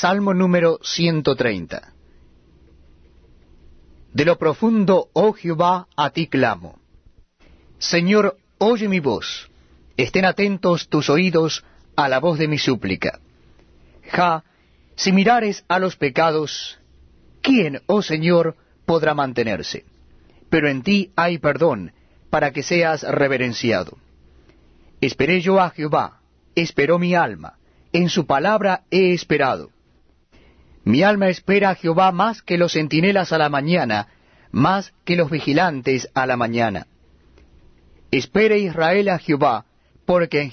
Salmo número 130. De lo profundo, oh Jehová, a ti clamo. Señor, oye mi voz. Estén atentos tus oídos a la voz de mi súplica. Ja, si mirares a los pecados, ¿quién, oh Señor, podrá mantenerse? Pero en ti hay perdón, para que seas reverenciado. Esperé yo a Jehová, esperó mi alma, en su palabra he esperado. Mi alma espera a Jehová más que los centinelas a la mañana, más que los vigilantes a la mañana. Espere Israel a Jehová, porque en